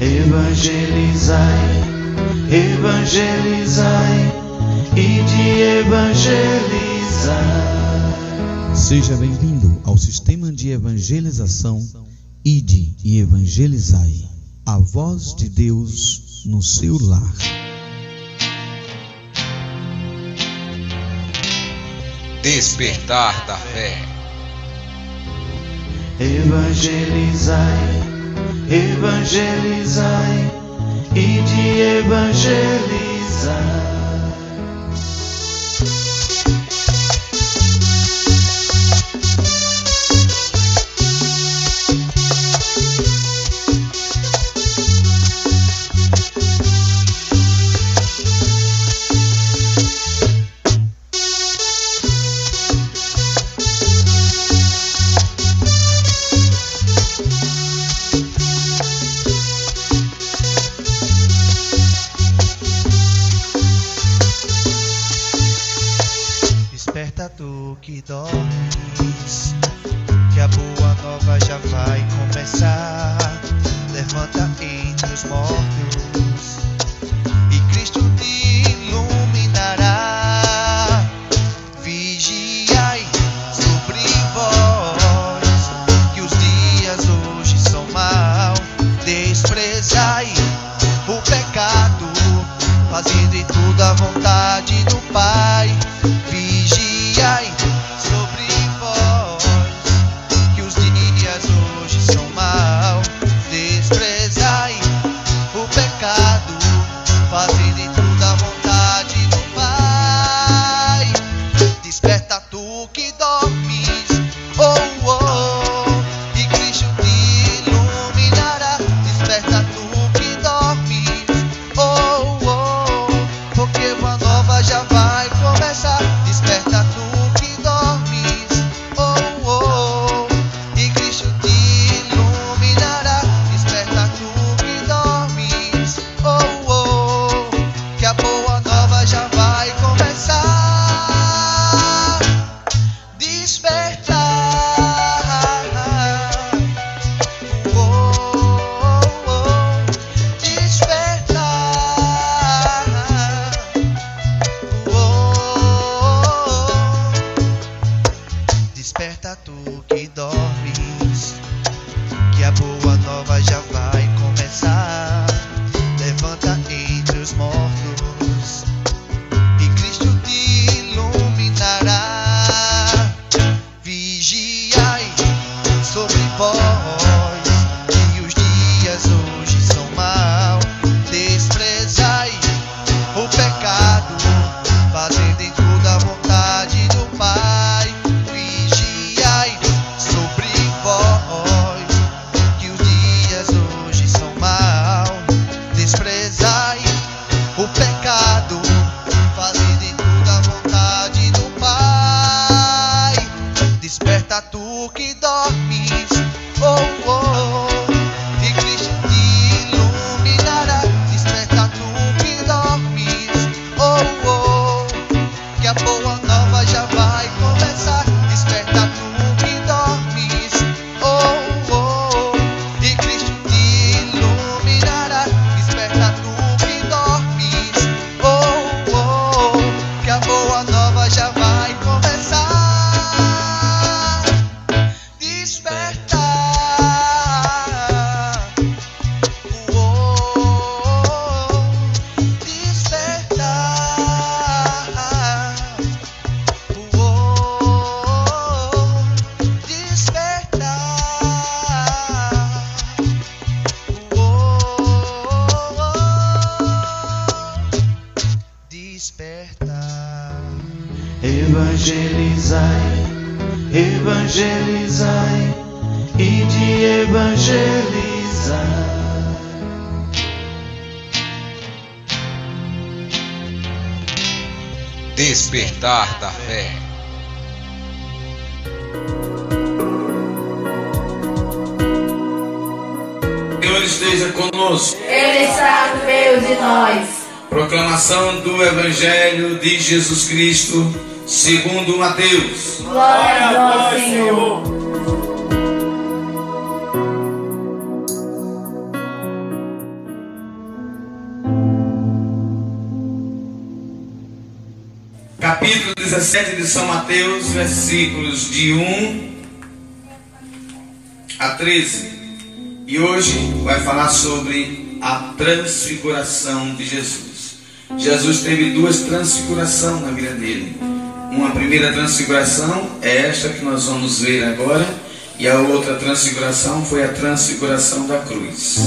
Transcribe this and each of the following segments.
Evangelizai, evangelizai e de evangelizar. Seja bem-vindo ao sistema de evangelização Ide e Evangelizai, a voz de Deus no seu lar. Despertar da fé. Evangelizai evangelizai e de evangelizar. que dormes, que a boa nova já vai começar. Levanta entre os mortos Despertar da Fé. Senhor esteja conosco. Ele está no meio de nós. Proclamação do Evangelho de Jesus Cristo, segundo Mateus. Glória a Deus, Senhor. Capítulo 17 de São Mateus, versículos de 1 a 13. E hoje vai falar sobre a transfiguração de Jesus. Jesus teve duas transfigurações na vida dele. Uma primeira transfiguração é esta que nós vamos ver agora, e a outra transfiguração foi a transfiguração da cruz.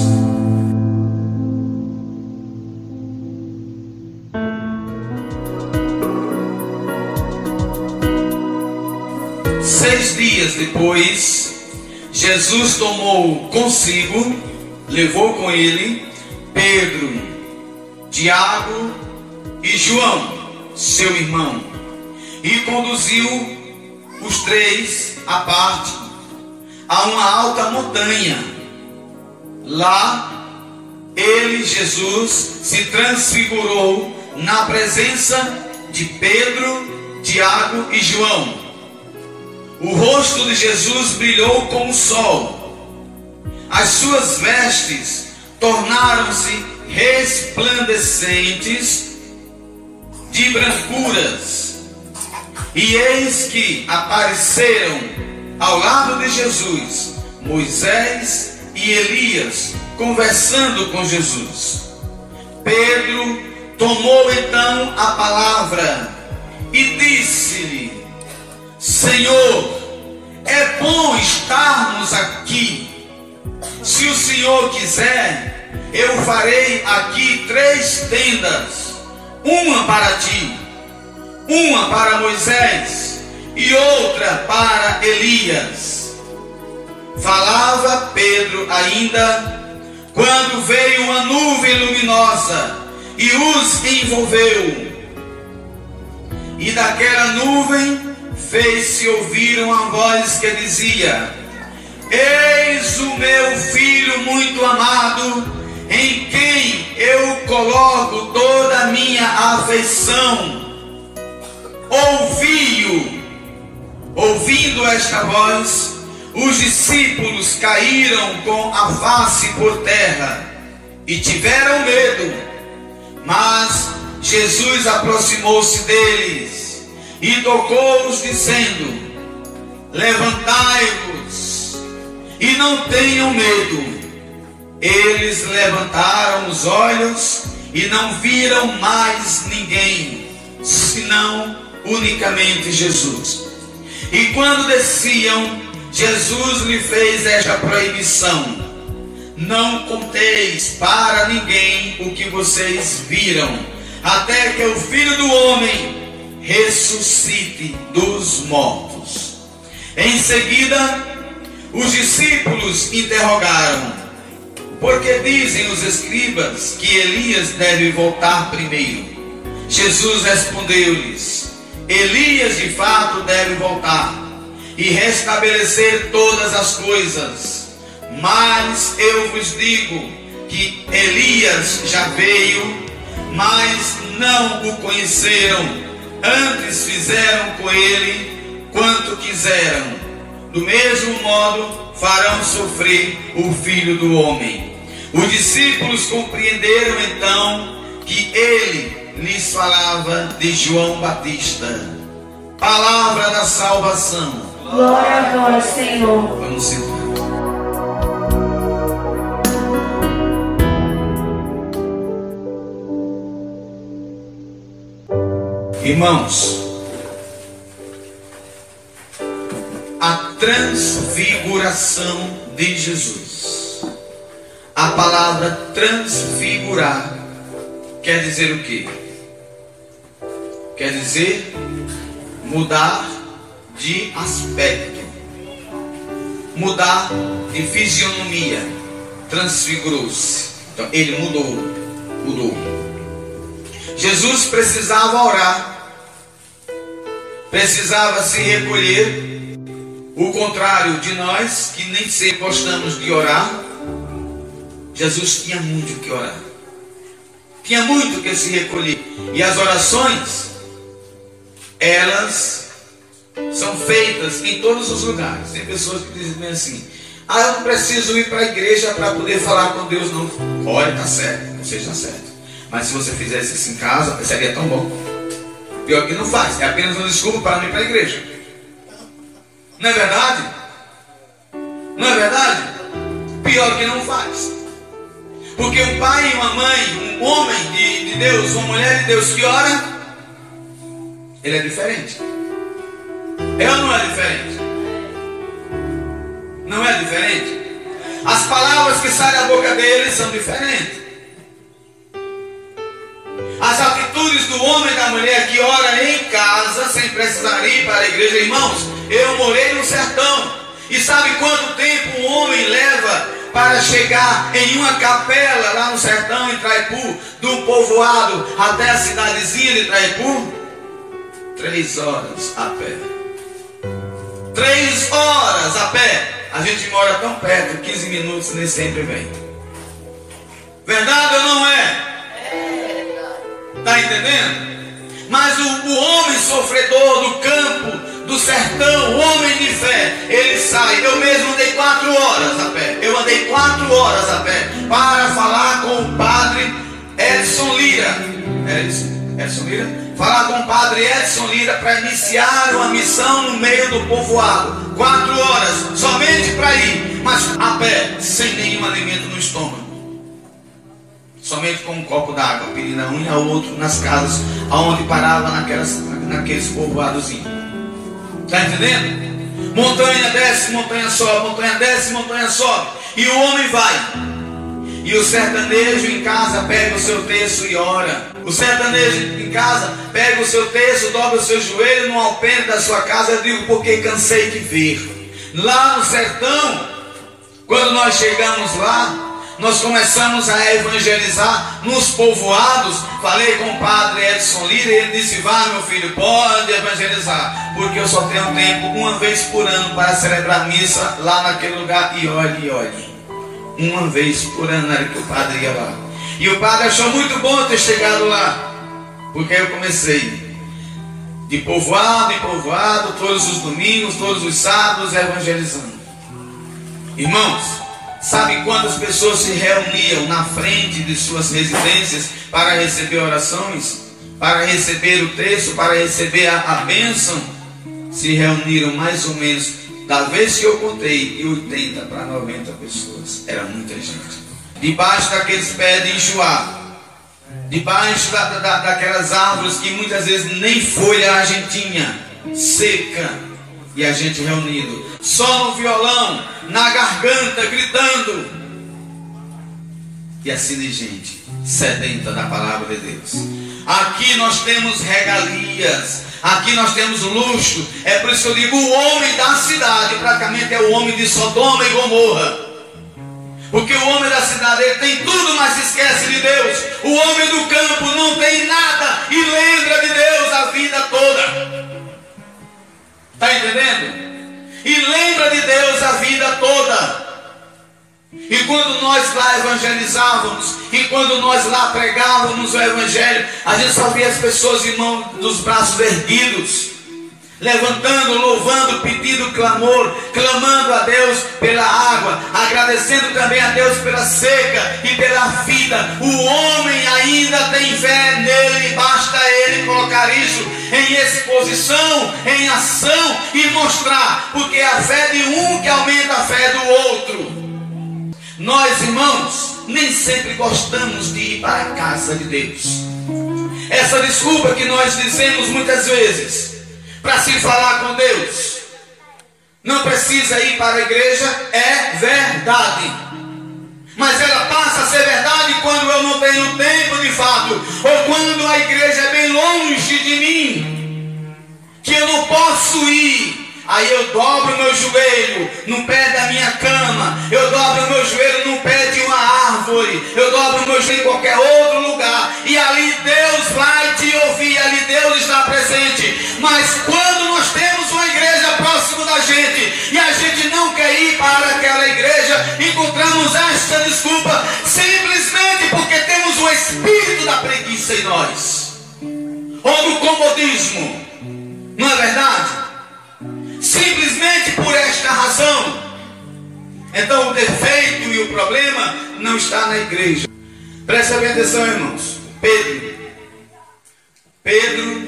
Dias depois, Jesus tomou consigo, levou com ele Pedro, Tiago e João, seu irmão, e conduziu os três à parte, a uma alta montanha. Lá, ele, Jesus, se transfigurou na presença de Pedro, Tiago e João. O rosto de Jesus brilhou como o sol. As suas vestes tornaram-se resplandecentes de brancuras. E eis que apareceram ao lado de Jesus Moisés e Elias conversando com Jesus. Pedro tomou então a palavra e disse-lhe: Senhor, é bom estarmos aqui. Se o Senhor quiser, eu farei aqui três tendas: uma para ti, uma para Moisés e outra para Elias. Falava Pedro ainda, quando veio uma nuvem luminosa e os envolveu. E daquela nuvem fez-se ouvir uma voz que dizia: Eis o meu filho muito amado, em quem eu coloco toda a minha afeição. Ouvi-o. Ouvindo esta voz, os discípulos caíram com a face por terra e tiveram medo. Mas Jesus aproximou-se deles e tocou-os, dizendo: Levantai-vos e não tenham medo. Eles levantaram os olhos e não viram mais ninguém, senão unicamente Jesus. E quando desciam, Jesus lhe fez esta proibição: Não conteis para ninguém o que vocês viram, até que o filho do homem ressuscite dos mortos. Em seguida, os discípulos interrogaram: Por que dizem os escribas que Elias deve voltar primeiro? Jesus respondeu-lhes: Elias de fato deve voltar e restabelecer todas as coisas. Mas eu vos digo que Elias já veio, mas não o conheceram. Antes fizeram com ele quanto quiseram. Do mesmo modo farão sofrer o filho do homem. Os discípulos compreenderam então que ele lhes falava de João Batista. Palavra da salvação. Glória a vós, Senhor. Vamos sentar. Irmãos, a transfiguração de Jesus. A palavra transfigurar quer dizer o quê? Quer dizer mudar de aspecto, mudar de fisionomia, transfigurou-se. Então ele mudou, mudou. Jesus precisava orar, precisava se recolher. O contrário de nós, que nem sempre gostamos de orar, Jesus tinha muito que orar, tinha muito que se recolher. E as orações, elas são feitas em todos os lugares. Tem pessoas que dizem bem assim: Ah, eu não preciso ir para a igreja para poder falar com Deus, não. Olha, está certo, não seja certo. Mas se você fizesse isso em casa, seria tão bom. Pior que não faz. É apenas uma desculpa para não ir para a igreja. Não é verdade? Não é verdade? Pior que não faz. Porque um pai e uma mãe, um homem de, de Deus, uma mulher de Deus que ora, ele é diferente. É ou não é diferente? Não é diferente? As palavras que saem da boca dele são diferentes. Atitudes do homem e da mulher que ora em casa, sem precisar ir para a igreja, irmãos, eu morei no sertão. E sabe quanto tempo um homem leva para chegar em uma capela lá no sertão, em Traipu, do povoado até a cidadezinha de Traipu? Três horas a pé. Três horas a pé. A gente mora tão perto, 15 minutos nem sempre vem. Verdade ou não é? Está entendendo? Mas o, o homem sofredor do campo, do sertão, o homem de fé, ele sai. Eu mesmo andei quatro horas a pé. Eu andei quatro horas a pé para falar com o padre Edson Lira. Edson, Edson Lira? Falar com o padre Edson Lira para iniciar uma missão no meio do povoado. Quatro horas, somente para ir, mas a pé, sem nenhum alimento no estômago somente com um copo d'água, pedindo a um e ao outro nas casas, aonde parava naquelas, naqueles povoados. Está entendendo? Montanha desce, montanha sobe, montanha desce, montanha sobe. E o homem vai. E o sertanejo em casa pega o seu terço e ora. O sertanejo em casa pega o seu terço, dobra o seu joelho no alpendre da sua casa. Eu digo porque cansei de ver. Lá no sertão, quando nós chegamos lá, nós começamos a evangelizar nos povoados. Falei com o padre Edson Lira e ele disse: Vá, meu filho, pode evangelizar, porque eu só tenho tempo uma vez por ano para celebrar missa lá naquele lugar. E olhe, olhe, uma vez por ano era que o padre ia lá. E o padre achou muito bom ter chegado lá, porque eu comecei de povoado em povoado, todos os domingos, todos os sábados, evangelizando. Irmãos, Sabe quantas pessoas se reuniam na frente de suas residências para receber orações, para receber o texto, para receber a, a bênção? Se reuniram mais ou menos, da vez que eu contei, de 80 para 90 pessoas. Era muita gente. Debaixo daqueles pés de enjoar, debaixo da, da, daquelas árvores que muitas vezes nem folha a gente tinha, seca e a gente reunido, só no violão, na garganta, gritando. E assim de gente, sedenta da palavra de Deus. Aqui nós temos regalias, aqui nós temos luxo. É por isso que eu digo: o homem da cidade, praticamente é o homem de Sodoma e Gomorra. Porque o homem da cidade ele tem tudo, mas se esquece de Deus. O homem do campo não tem nada e lembra de Deus a vida toda. Está entendendo? E lembra de Deus a vida toda. E quando nós lá evangelizávamos, e quando nós lá pregávamos o Evangelho, a gente só via as pessoas, irmão, dos braços erguidos levantando, louvando, pedindo clamor, clamando a Deus pela água, agradecendo também a Deus pela seca e pela vida. O homem ainda tem fé nele, basta ele colocar isso em exposição, em ação e mostrar, porque a fé de um que aumenta a fé do outro. Nós, irmãos, nem sempre gostamos de ir para a casa de Deus. Essa desculpa que nós dizemos muitas vezes para se falar com Deus. Não precisa ir para a igreja, é verdade. Mas ela passa a ser verdade quando eu não tenho tempo de fato, ou quando a igreja é bem longe de mim, que eu não posso ir. Aí eu dobro meu joelho no pé da minha cama, eu dobro meu joelho no pé de uma árvore, eu dobro meu joelho em qualquer outro lugar, e ali Deus vai te ouvir, ali Deus está presente. Mas quando nós temos uma igreja próximo da gente e a gente não quer ir para aquela igreja, encontramos esta desculpa simplesmente porque temos o espírito da preguiça em nós, ou do comodismo, não é verdade? simplesmente por esta razão. Então o defeito e o problema não está na igreja. Presta bem atenção, irmãos. Pedro. Pedro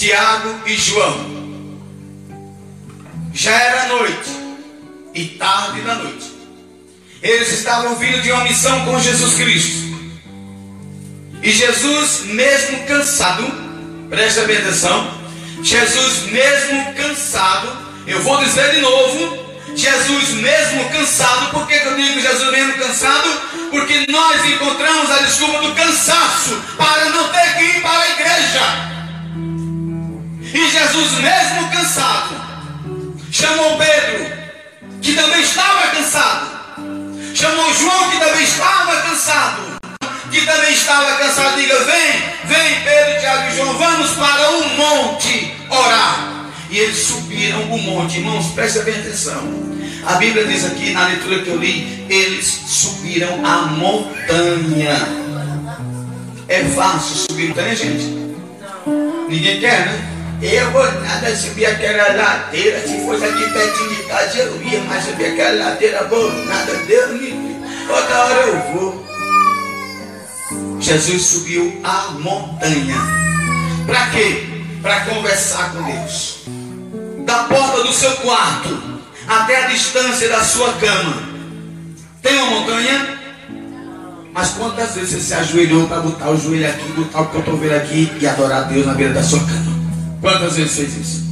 Tiago e João. Já era noite e tarde da noite. Eles estavam vindo de uma missão com Jesus Cristo. E Jesus, mesmo cansado, presta bem atenção, Jesus, mesmo cansado, eu vou dizer de novo, Jesus, mesmo cansado, por que eu digo Jesus, mesmo cansado? Porque nós encontramos a desculpa do cansaço para não ter que ir para a igreja. E Jesus, mesmo cansado, chamou Pedro, que também estava cansado, chamou João, que também estava cansado, que também estava cansado, diga: Vem, vem, Pedro, Tiago e João, vamos para um monte orar. E eles subiram o monte, irmãos, presta bem atenção. A Bíblia diz aqui, na leitura que eu li, eles subiram a montanha. É fácil subir montanha, gente? Ninguém quer, né? Eu vou nada subir aquela ladeira. Se fosse aqui pertinho de casa, eu ia, mas subir aquela ladeira, vou nada, Deus me livre. Outra hora eu vou. Jesus subiu a montanha. Para quê? Para conversar com Deus. Da porta do seu quarto até a distância da sua cama. Tem uma montanha? Mas quantas vezes você se ajoelhou para botar o joelho aqui, botar o cotovelo aqui e adorar a Deus na beira da sua cama? Quantas vezes fez isso?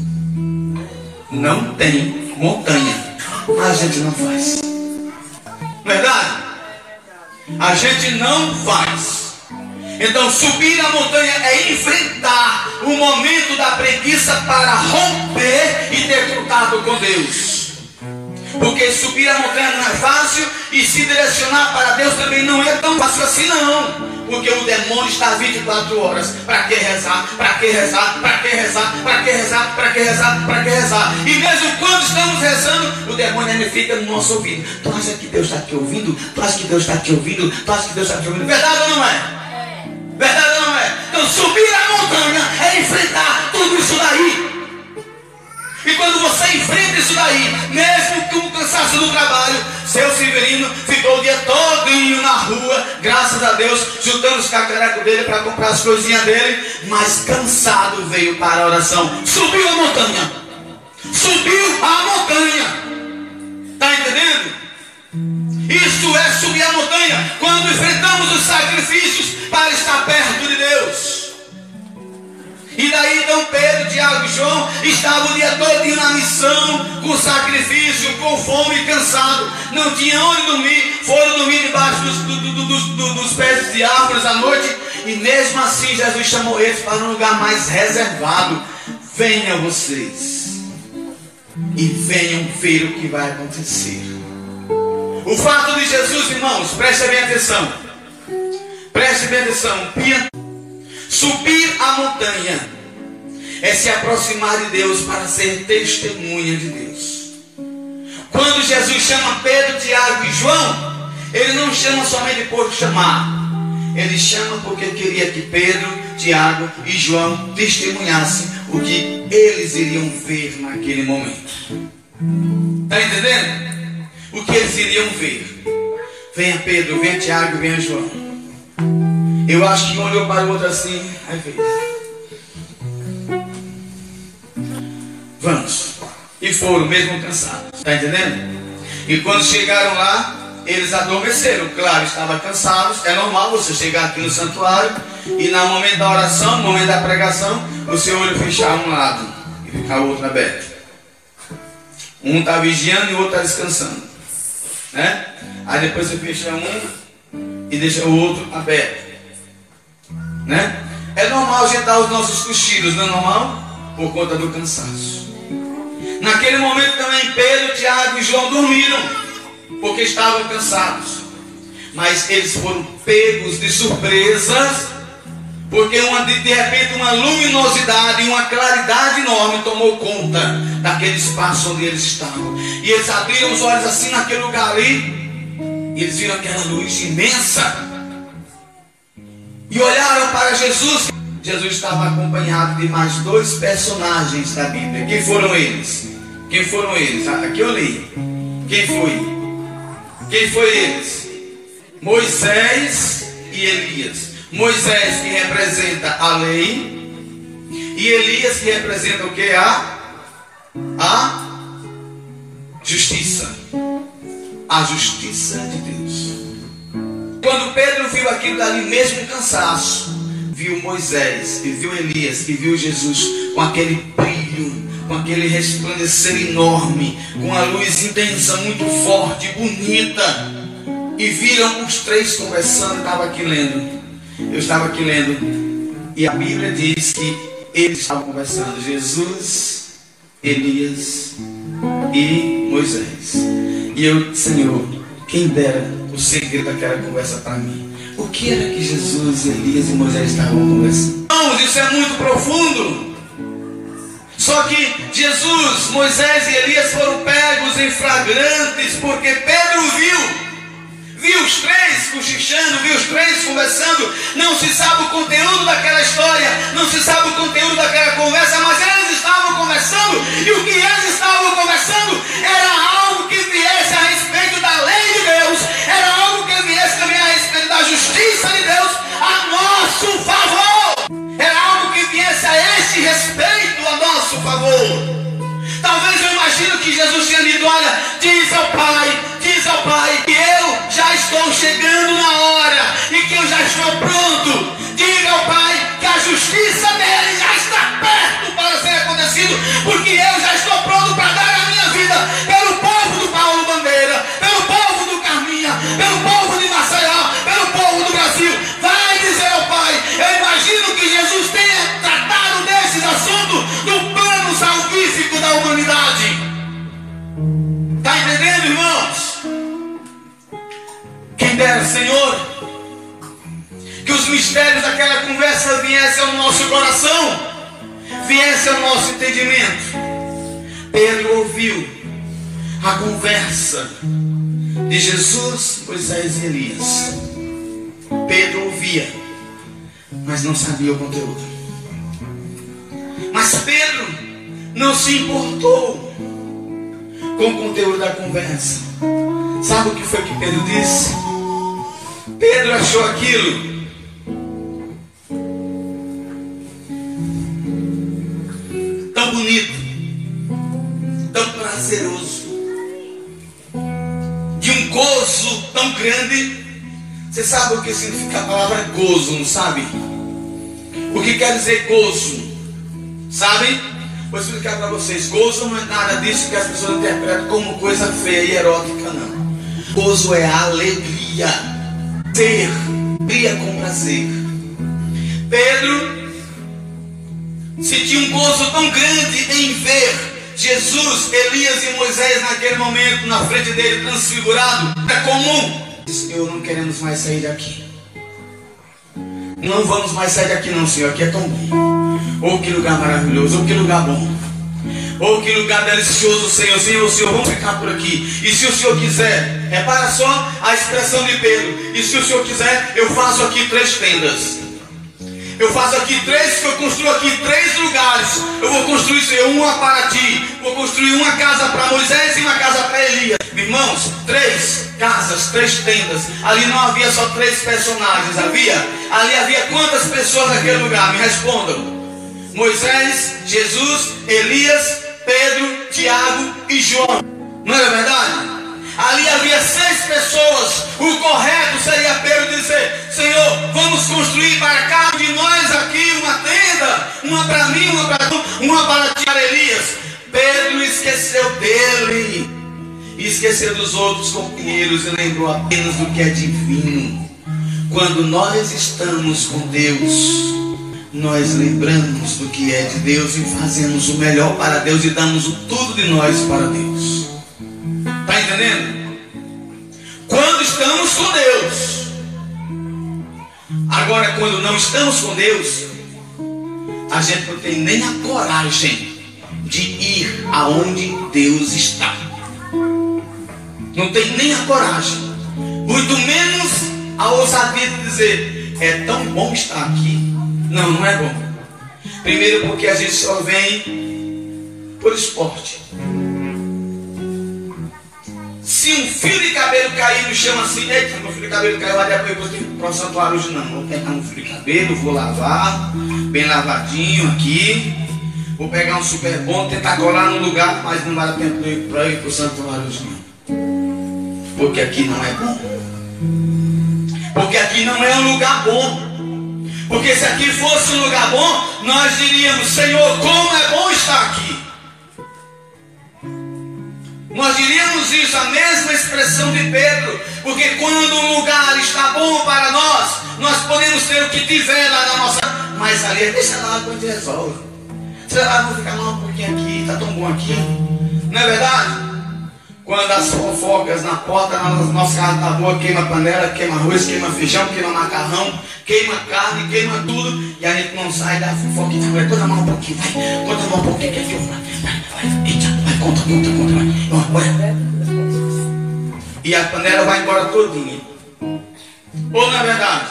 Não tem montanha. A gente não faz. Verdade? A gente não faz. Então, subir a montanha é enfrentar o momento da preguiça para romper e ter contato com Deus. Porque subir a montanha não é fácil e se direcionar para Deus também não é tão fácil assim, não. Porque o demônio está 24 horas. Para que rezar? Para que rezar? Para que rezar? Para que rezar? Para que rezar? Para que rezar? E mesmo quando estamos rezando, o demônio ainda fica no nosso ouvido. Tu acha que Deus está te ouvindo? Tu acha que Deus está te ouvindo? Tu acha que Deus está te ouvindo? Verdade ou não é? Verdade ou não é? Então subir a montanha é enfrentar tudo isso daí. E quando você enfrenta isso daí, mesmo com o cansaço do trabalho, seu Severino ficou o dia todinho na rua, graças a Deus, juntando os cacarecos dele para comprar as coisinhas dele, mas cansado veio para a oração. Subiu a montanha. Subiu a montanha. Está entendendo? Isto é subir a montanha quando enfrentamos os sacrifícios para estar perto de Deus. E daí então Pedro, Tiago e João estavam o dia todo na missão, com sacrifício, com fome e cansado. Não tinha onde dormir, foram dormir debaixo dos, do, do, do, dos pés de árvores à noite. E mesmo assim Jesus chamou eles para um lugar mais reservado. Venham vocês e venham ver o que vai acontecer. O fato de Jesus, irmãos, preste bem atenção. Preste bem atenção. Subir a montanha é se aproximar de Deus para ser testemunha de Deus. Quando Jesus chama Pedro, Tiago e João, ele não chama somente por chamar. Ele chama porque queria que Pedro, Tiago e João testemunhassem o que eles iriam ver naquele momento. Está entendendo? O que eles iriam ver. Venha Pedro, venha Tiago, venha João. Eu acho que um olhou para o outro assim, aí fez. Vamos. E foram, mesmo cansados. Está entendendo? E quando chegaram lá, eles adormeceram. Claro, estavam cansados. É normal você chegar aqui no santuário e no momento da oração, no momento da pregação, o seu olho fechar um lado e ficar o outro aberto. Um está vigiando e o outro está descansando. Né? Aí depois você fecha um e deixa o outro aberto. Né? É normal a gente dar os nossos cochilos, não é normal? Por conta do cansaço. Naquele momento também Pedro, Tiago e João dormiram, porque estavam cansados. Mas eles foram pegos de surpresas, porque uma, de, de repente uma luminosidade e uma claridade enorme tomou conta daquele espaço onde eles estavam. E eles abriram os olhos assim naquele lugar ali, e eles viram aquela luz imensa e olharam para Jesus. Jesus estava acompanhado de mais dois personagens da Bíblia. Quem foram eles? Quem foram eles? Ah, aqui eu li. Quem foi? Quem foi eles? Moisés e Elias. Moisés que representa a lei E Elias que representa o que? A, a justiça. A justiça de Deus. Quando Pedro viu aquilo dali, mesmo cansaço, viu Moisés, e viu Elias, e viu Jesus com aquele brilho, com aquele resplandecer enorme, com a luz intensa, muito forte, bonita. E viram os três conversando, eu estava aqui lendo. Eu estava aqui lendo. E a Bíblia diz que eles estavam conversando. Jesus, Elias e Moisés. E eu, Senhor, quem dera o segredo daquela conversa para mim. O que era que Jesus, Elias e Moisés estavam conversando? Irmãos, isso é muito profundo. Só que Jesus, Moisés e Elias foram pegos em flagrantes porque Pedro viu. Viu os três cochichando, viu os três conversando. Não se sabe o conteúdo daquela história, não se sabe o conteúdo daquela conversa, mas eles estavam conversando. E o que eles estavam conversando era algo que viesse a respeito nosso favor. Senhor, que os mistérios daquela conversa viessem ao nosso coração, viessem ao nosso entendimento. Pedro ouviu a conversa de Jesus, Moisés e Elias. Pedro ouvia, mas não sabia o conteúdo. Mas Pedro não se importou com o conteúdo da conversa. Sabe o que foi que Pedro disse? Pedro achou aquilo tão bonito, tão prazeroso, de um gozo tão grande. Você sabe o que significa a palavra gozo, não sabe? O que quer dizer gozo? Sabe? Vou explicar para vocês. Gozo não é nada disso que as pessoas interpretam como coisa feia e erótica, não. Gozo é alegria. Ser. Alegria com prazer. Pedro sentiu um gozo tão grande em ver Jesus, Elias e Moisés naquele momento na frente dele transfigurado. É comum. Senhor, não queremos mais sair daqui. Não vamos mais sair daqui, não, Senhor. Aqui é tão bom. Oh, que lugar maravilhoso. Oh, que lugar bom. Oh, que lugar delicioso, Senhor. Senhor, Senhor, vamos ficar por aqui. E se o Senhor quiser, repara só a expressão de Pedro. E se o Senhor quiser, eu faço aqui três tendas. Eu faço aqui três, eu construo aqui três lugares. Eu vou construir, Senhor, uma para ti. Vou construir uma casa para Moisés e uma casa para Elias. Irmãos, três casas, três tendas. Ali não havia só três personagens, havia. Ali havia quantas pessoas naquele lugar? Me respondam. Moisés, Jesus, Elias, Pedro, Tiago e João. Não era verdade? Ali havia seis pessoas. O correto seria Pedro dizer: Senhor, vamos construir para cada um de nós aqui uma tenda, uma para mim, uma para tu, uma para ti, para Elias. Pedro esqueceu dele, esqueceu dos outros companheiros e lembrou apenas do que é divino. Quando nós estamos com Deus, nós lembramos do que é de Deus e fazemos o melhor para Deus e damos o tudo de nós para Deus. Está entendendo? Quando estamos com Deus. Agora, quando não estamos com Deus, a gente não tem nem a coragem de ir aonde Deus está. Não tem nem a coragem. Muito menos a ousadia de dizer: é tão bom estar aqui. Não, não é bom. Primeiro, porque a gente só vem por esporte. Se um fio de cabelo cair no chão assim, eita, meu fio de cabelo caiu lá depois eu vou para o santuário hoje, não. Vou pegar um fio de cabelo, vou lavar, bem lavadinho aqui. Vou pegar um super bom, tentar colar no lugar, mas não vale a pena para ir para o santuáriozinho. Porque aqui não é bom. Porque aqui não é um lugar bom. Porque se aqui fosse um lugar bom, nós diríamos, Senhor, como é bom estar aqui. Nós diríamos isso, a mesma expressão de Pedro, porque quando um lugar está bom para nós, nós podemos ter o que tiver lá na nossa. Mas ali, deixa lá quando resolve. Sei lá, vou ficar lá um pouquinho aqui, tá tão bom aqui. Não é verdade? Quando as fofocas na porta na nossa casa tá boa, queima panela, queima arroz, queima feijão, queima macarrão, queima carne, queima tudo, e a gente não sai da fofoca e vai, conta mais um pouquinho, vai, conta mais um pouquinho que aqui eu vai, vai, vai, conta, conta, conta, vai, olha. E a panela vai embora todinha. Ou na verdade,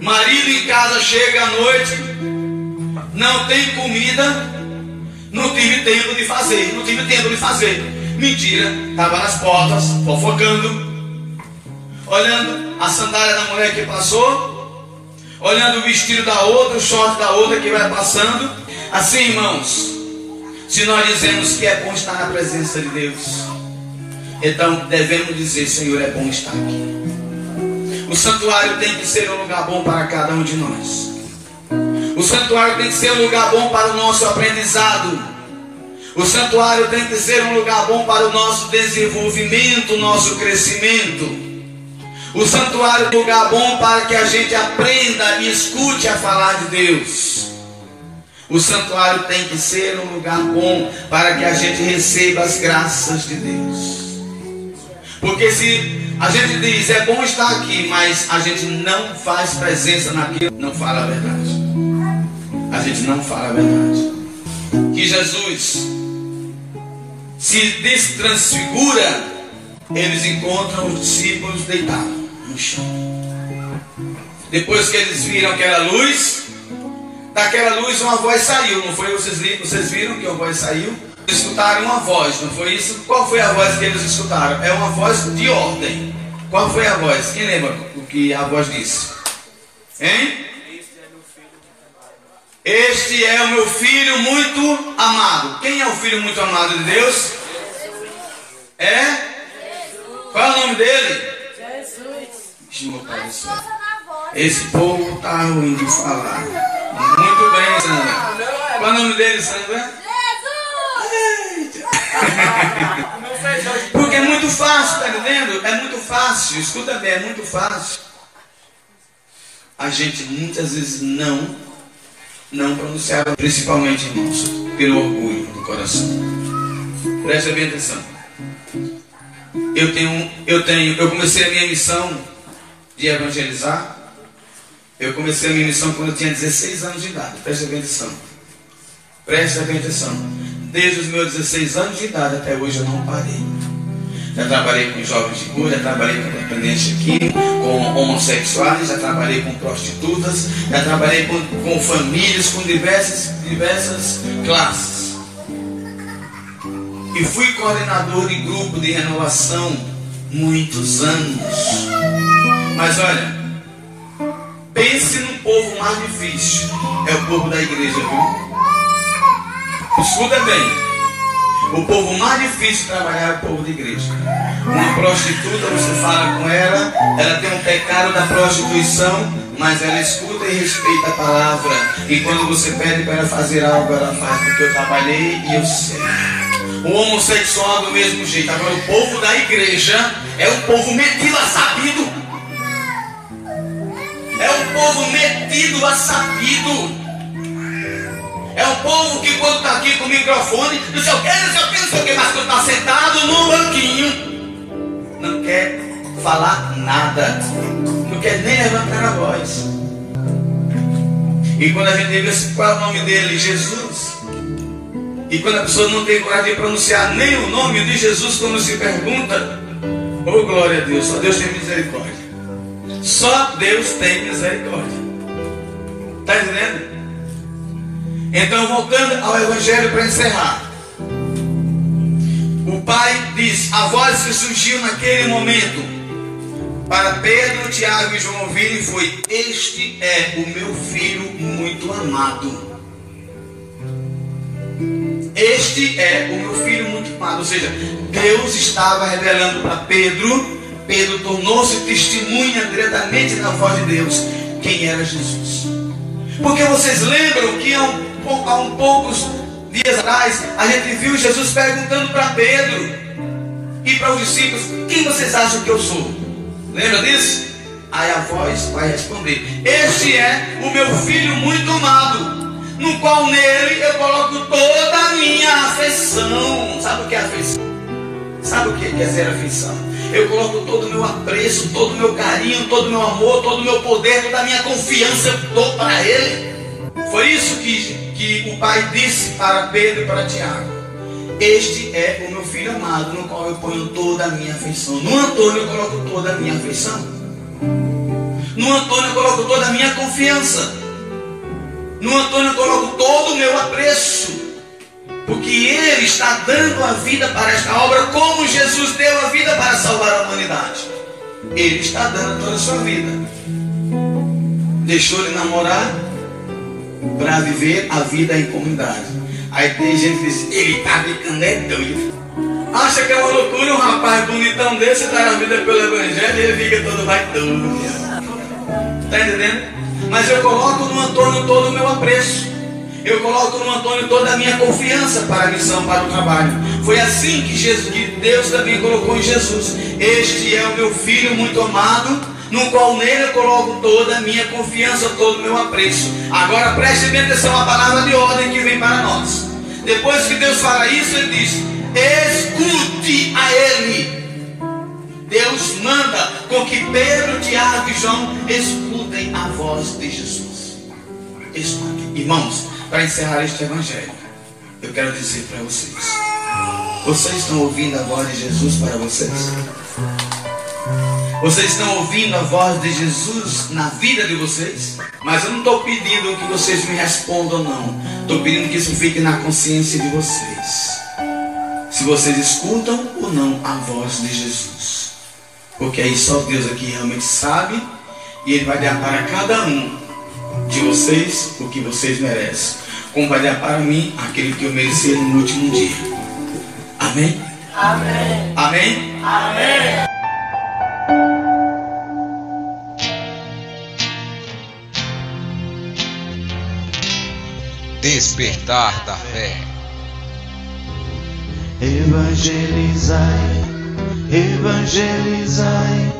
marido em casa chega à noite, não tem comida, não tive tempo de fazer, não tive tempo de fazer. Mentira, estava nas portas, fofocando, olhando a sandália da mulher que passou, olhando o vestido da outra, o short da outra que vai passando. Assim, irmãos, se nós dizemos que é bom estar na presença de Deus, então devemos dizer: Senhor, é bom estar aqui. O santuário tem que ser um lugar bom para cada um de nós. O santuário tem que ser um lugar bom para o nosso aprendizado. O santuário tem que ser um lugar bom para o nosso desenvolvimento, nosso crescimento. O santuário é um lugar bom para que a gente aprenda e escute a falar de Deus. O santuário tem que ser um lugar bom para que a gente receba as graças de Deus. Porque se a gente diz é bom estar aqui, mas a gente não faz presença naquilo, não fala a verdade. A gente não fala a verdade. Que Jesus se destransfigura, eles encontram os discípulos deitados no chão. Depois que eles viram aquela luz, daquela luz uma voz saiu, não foi? Vocês, vocês viram que uma voz saiu? Escutaram uma voz, não foi isso? Qual foi a voz que eles escutaram? É uma voz de ordem. Qual foi a voz? Quem lembra o que a voz disse? Hein? Este é o meu filho muito amado. Quem é o filho muito amado de Deus? É? Qual é o nome dele? Jesus. Esse povo está ruim de falar. Muito bem, Sandra. Qual é o nome dele, Sandra? Porque é muito fácil, tá entendendo? É muito fácil, escuta bem, é muito fácil. A gente muitas vezes não não pronunciava, principalmente, irmãos, pelo orgulho do coração. Preste bem atenção. Eu tenho, eu tenho, eu comecei a minha missão de evangelizar. Eu comecei a minha missão quando eu tinha 16 anos de idade. Preste bem atenção. Preste bem atenção. Desde os meus 16 anos de idade até hoje eu não parei. Já trabalhei com jovens de cura, já trabalhei com dependentes aqui, com homossexuais, já trabalhei com prostitutas, já trabalhei com, com famílias, com diversas, diversas classes. E fui coordenador de grupo de renovação muitos anos. Mas olha, pense no povo mais difícil. É o povo da igreja, viu? Escuta bem. O povo mais difícil de trabalhar é o povo de igreja. Uma prostituta, você fala com ela, ela tem um pecado da prostituição, mas ela escuta e respeita a palavra. E quando você pede para ela fazer algo, ela faz, porque eu trabalhei e eu sei. O homossexual do mesmo jeito. Agora, o povo da igreja é um povo metido a sabido. É um povo metido a sabido. É um povo que quando está aqui com o microfone, não sei o que, não sei o que, não sei o que, mas quando está sentado no banquinho, não quer falar nada, não quer nem levantar a voz. E quando a gente vê qual é o nome dele, Jesus. E quando a pessoa não tem coragem de pronunciar nem o nome de Jesus, quando se pergunta, oh glória a Deus, só Deus tem misericórdia. Só Deus tem misericórdia. Está entendendo? Então, voltando ao Evangelho para encerrar. O pai diz: a voz que surgiu naquele momento para Pedro, Tiago e João ouvirem foi: Este é o meu filho muito amado. Este é o meu filho muito amado. Ou seja, Deus estava revelando para Pedro. Pedro tornou-se testemunha diretamente na voz de Deus quem era Jesus. Porque vocês lembram que há um, há um poucos dias atrás a gente viu Jesus perguntando para Pedro e para os discípulos: Quem vocês acham que eu sou? Lembra disso? Aí a voz vai responder: Este é o meu filho muito amado, no qual nele eu coloco toda a minha afeição. Sabe o que é afeição? Sabe o que é ser afeição? Eu coloco todo o meu apreço, todo o meu carinho, todo o meu amor, todo o meu poder, toda a minha confiança eu dou para ele. Foi isso que, que o pai disse para Pedro e para Tiago. Este é o meu filho amado, no qual eu ponho toda a minha afeição. No Antônio eu coloco toda a minha afeição. No Antônio eu coloco toda a minha confiança. No Antônio eu coloco todo o meu apreço. Porque ele está dando a vida para esta obra, como Jesus deu a vida para salvar a humanidade. Ele está dando toda a sua vida. Deixou ele namorar para viver a vida em comunidade. Aí tem gente que diz, ele está ficando é doido. Acha que é uma loucura um rapaz bonitão desse dar a vida pelo evangelho e ele fica todo vaidoso. Está entendendo? Mas eu coloco no Antônio todo o meu apreço. Eu coloco no Antônio toda a minha confiança para a missão, para o trabalho. Foi assim que, Jesus, que Deus também colocou em Jesus. Este é o meu filho muito amado, no qual nele coloco toda a minha confiança, todo o meu apreço. Agora preste bem atenção à palavra de ordem que vem para nós. Depois que Deus fala isso, ele diz: escute a ele. Deus manda com que Pedro, Tiago e João escutem a voz de Jesus. Escutem. Irmãos, para encerrar este evangelho, eu quero dizer para vocês: vocês estão ouvindo a voz de Jesus para vocês? Vocês estão ouvindo a voz de Jesus na vida de vocês? Mas eu não estou pedindo que vocês me respondam, não. Estou pedindo que isso fique na consciência de vocês. Se vocês escutam ou não a voz de Jesus. Porque aí só Deus aqui realmente sabe. E Ele vai dar para cada um de vocês o que vocês merecem. Como vai dar para mim aquele que eu merecia no último dia. Amém? Amém? Amém? Despertar da fé. Evangelizai, evangelizai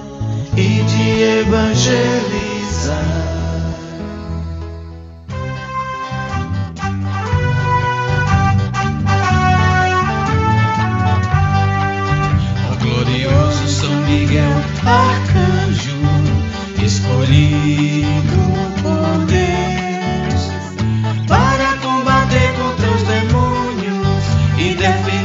e de evangelizar. São Miguel, arcanjo, escolhido por Deus Indefinido.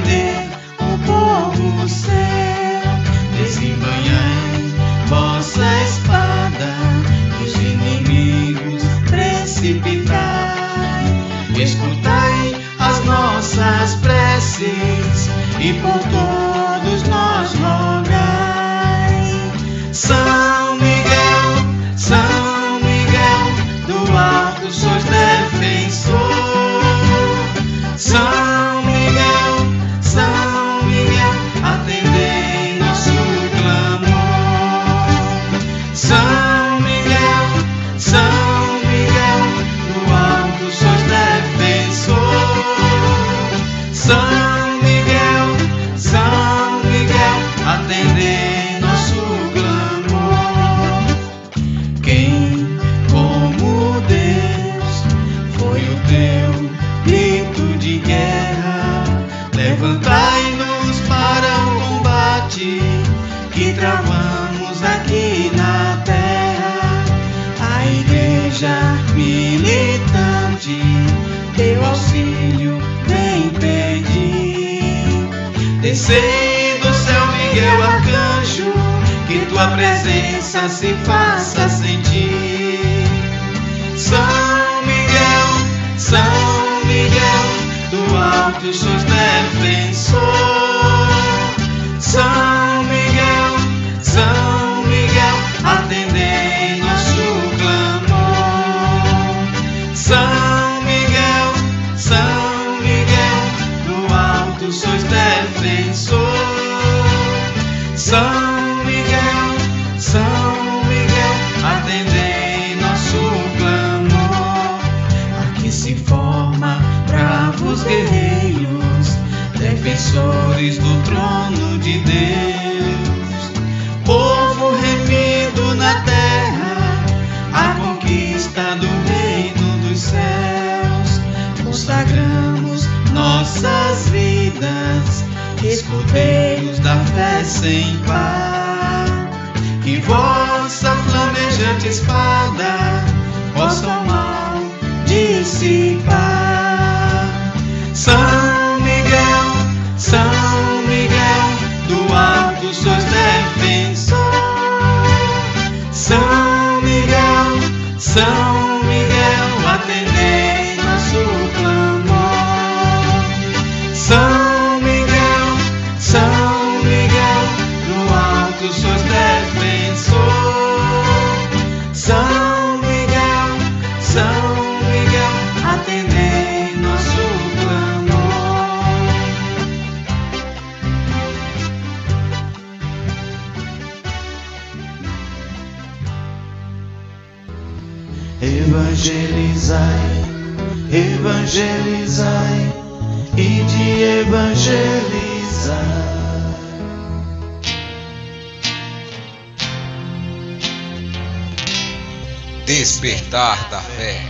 Igreja militante, teu auxílio vem pedir. Descei do céu, Miguel Arcanjo, que tua presença se faça sentir. São Miguel, São Miguel, do alto sois feios da fé sem par. Que vossa flamejante espada possa o mal dissipar. Santo evangelizai e de evangelizar. Despertar da fé.